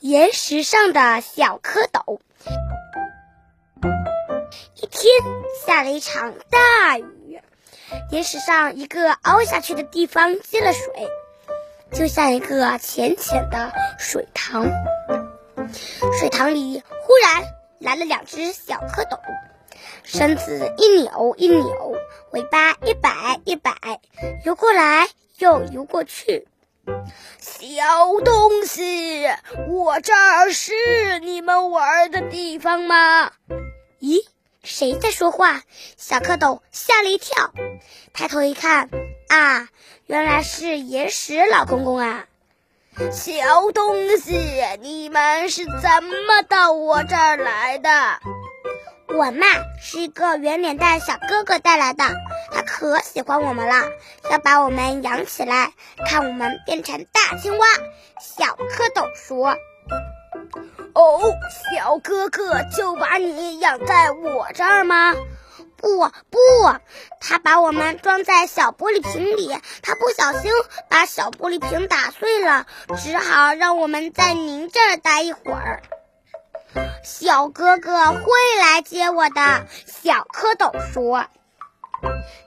岩石上的小蝌蚪。一天下了一场大雨，岩石上一个凹下去的地方积了水，就像一个浅浅的水塘。水塘里忽然来了两只小蝌蚪，身子一扭一扭，尾巴一摆一摆，游过来又游过去。小东西，我这儿是你们玩的地方吗？咦，谁在说话？小蝌蚪吓了一跳，抬头一看，啊，原来是岩石老公公啊！小东西，你们是怎么到我这儿来的？我嘛是一个圆脸蛋小哥哥带来的，他可喜欢我们了，要把我们养起来，看我们变成大青蛙。小蝌蚪说：“哦，小哥哥就把你养在我这儿吗？”“不不，他把我们装在小玻璃瓶里，他不小心把小玻璃瓶打碎了，只好让我们在您这儿待一会儿。”小哥哥会来接我的，小蝌蚪说。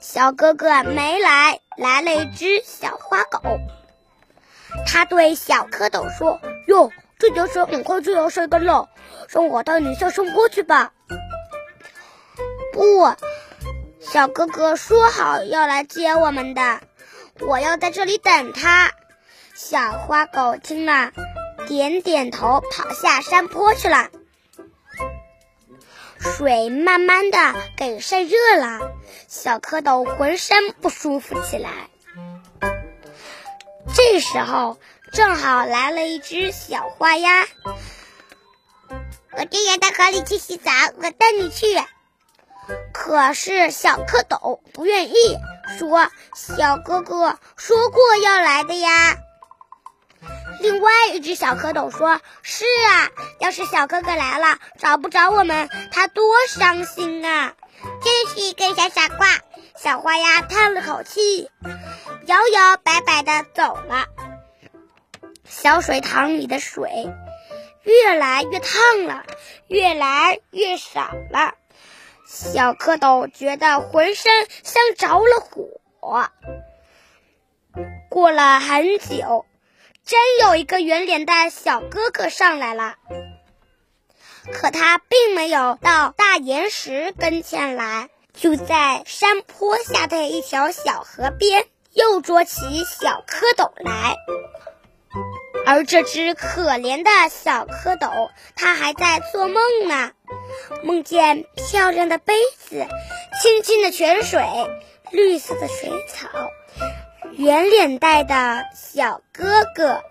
小哥哥没来，来了一只小花狗。他对小蝌蚪说：“哟，这条水很快就要晒干了，让我带你下山坡去吧。”不，小哥哥说好要来接我们的，我要在这里等他。小花狗听了，点点头，跑下山坡去了。水慢慢的给晒热了，小蝌蚪浑身不舒服起来。这时候正好来了一只小花鸭，我正要到河里去洗澡，我带你去。可是小蝌蚪不愿意，说：“小哥哥说过要来的呀。”另外一只小蝌蚪说：“是啊，要是小哥哥来了，找不着我们，他多伤心啊！”真是一个小傻瓜。小花鸭叹了口气，摇摇摆摆的走了。小水塘里的水越来越烫了，越来越少了。小蝌蚪觉得浑身像着了火。过了很久。真有一个圆脸的小哥哥上来了，可他并没有到大岩石跟前来，就在山坡下的一条小河边又捉起小蝌蚪来。而这只可怜的小蝌蚪，它还在做梦呢，梦见漂亮的杯子、清清的泉水、绿色的水草。圆脸蛋的小哥哥。